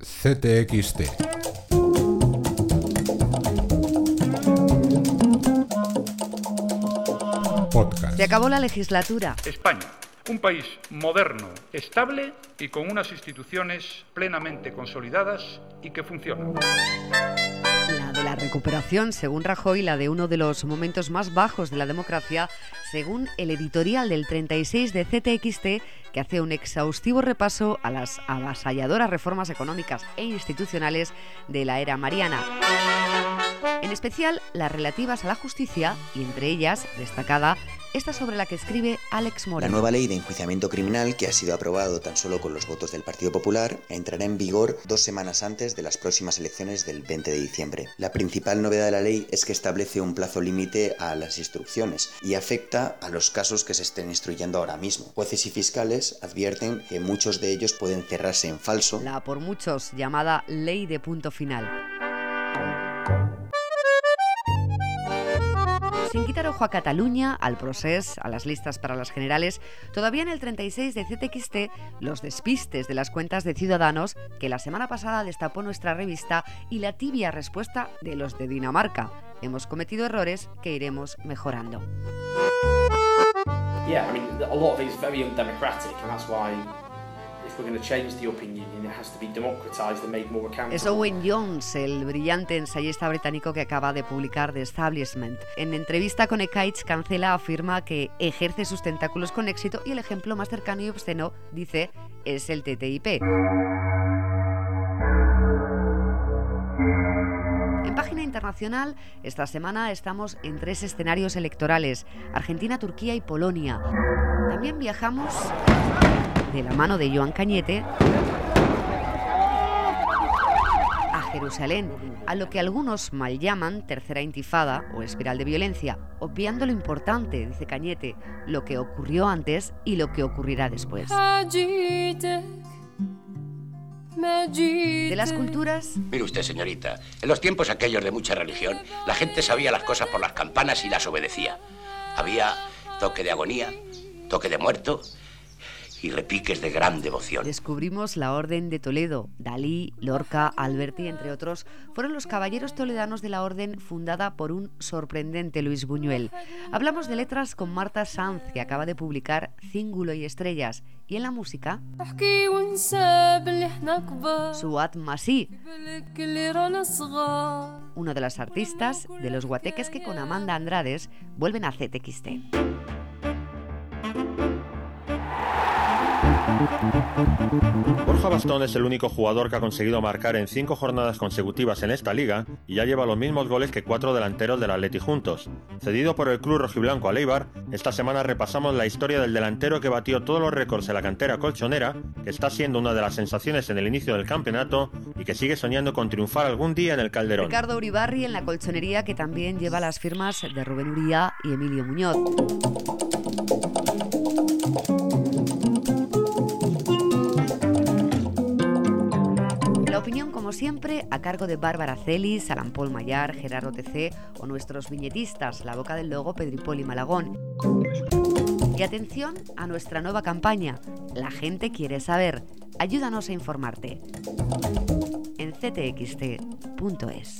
CTXT. Podcast. Se acabó la legislatura. España, un país moderno, estable y con unas instituciones plenamente consolidadas y que funcionan. La de la recuperación, según Rajoy, la de uno de los momentos más bajos de la democracia, según el editorial del 36 de CTXT, que hace un exhaustivo repaso a las avasalladoras reformas económicas e institucionales de la era mariana. En especial las relativas a la justicia y entre ellas destacada esta sobre la que escribe Alex La Moreno. nueva ley de enjuiciamiento criminal, que ha sido aprobado tan solo con los votos del Partido Popular, entrará en vigor dos semanas antes de las próximas elecciones del 20 de diciembre. La principal novedad de la ley es que establece un plazo límite a las instrucciones y afecta a los casos que se estén instruyendo ahora mismo. Jueces y fiscales advierten que muchos de ellos pueden cerrarse en falso La por muchos llamada ley de punto final. Sin quitar ojo a Cataluña, al procés, a las listas para las generales, todavía en el 36 de CTXT, los despistes de las cuentas de Ciudadanos que la semana pasada destapó nuestra revista y la tibia respuesta de los de Dinamarca. Hemos cometido errores que iremos mejorando. Es Owen Jones, el brillante ensayista británico que acaba de publicar The Establishment. En entrevista con Ekaich, Cancela afirma que ejerce sus tentáculos con éxito y el ejemplo más cercano y obsceno, dice, es el TTIP. En página internacional, esta semana estamos en tres escenarios electorales, Argentina, Turquía y Polonia. También viajamos de la mano de Joan Cañete a Jerusalén, a lo que algunos mal llaman tercera intifada o espiral de violencia, obviando lo importante, dice Cañete, lo que ocurrió antes y lo que ocurrirá después. De las culturas, Mire usted, señorita, en los tiempos aquellos de mucha religión, la gente sabía las cosas por las campanas y las obedecía. Había toque de agonía, toque de muerto y repiques de gran devoción. Descubrimos la Orden de Toledo. Dalí, Lorca, Alberti, entre otros, fueron los caballeros toledanos de la Orden fundada por un sorprendente Luis Buñuel. Hablamos de letras con Marta Sanz, que acaba de publicar Cíngulo y Estrellas, y en la música. Suat Masí, uno de los artistas de los guateques que con Amanda Andrades vuelven a CTXT. Borja Bastón es el único jugador que ha conseguido marcar en cinco jornadas consecutivas en esta liga y ya lleva los mismos goles que cuatro delanteros del Atleti juntos. Cedido por el club rojiblanco a Leibar, esta semana repasamos la historia del delantero que batió todos los récords en la cantera colchonera, que está siendo una de las sensaciones en el inicio del campeonato y que sigue soñando con triunfar algún día en el Calderón. Ricardo Uribarri en la colchonería que también lleva las firmas de Rubén Uría y Emilio Muñoz. La opinión, como siempre, a cargo de Bárbara Celis, Alan Paul Mayar, Gerardo TC o nuestros viñetistas, la boca del logo Pedripol y Malagón. Y atención a nuestra nueva campaña. La gente quiere saber. Ayúdanos a informarte. En ctxt.es.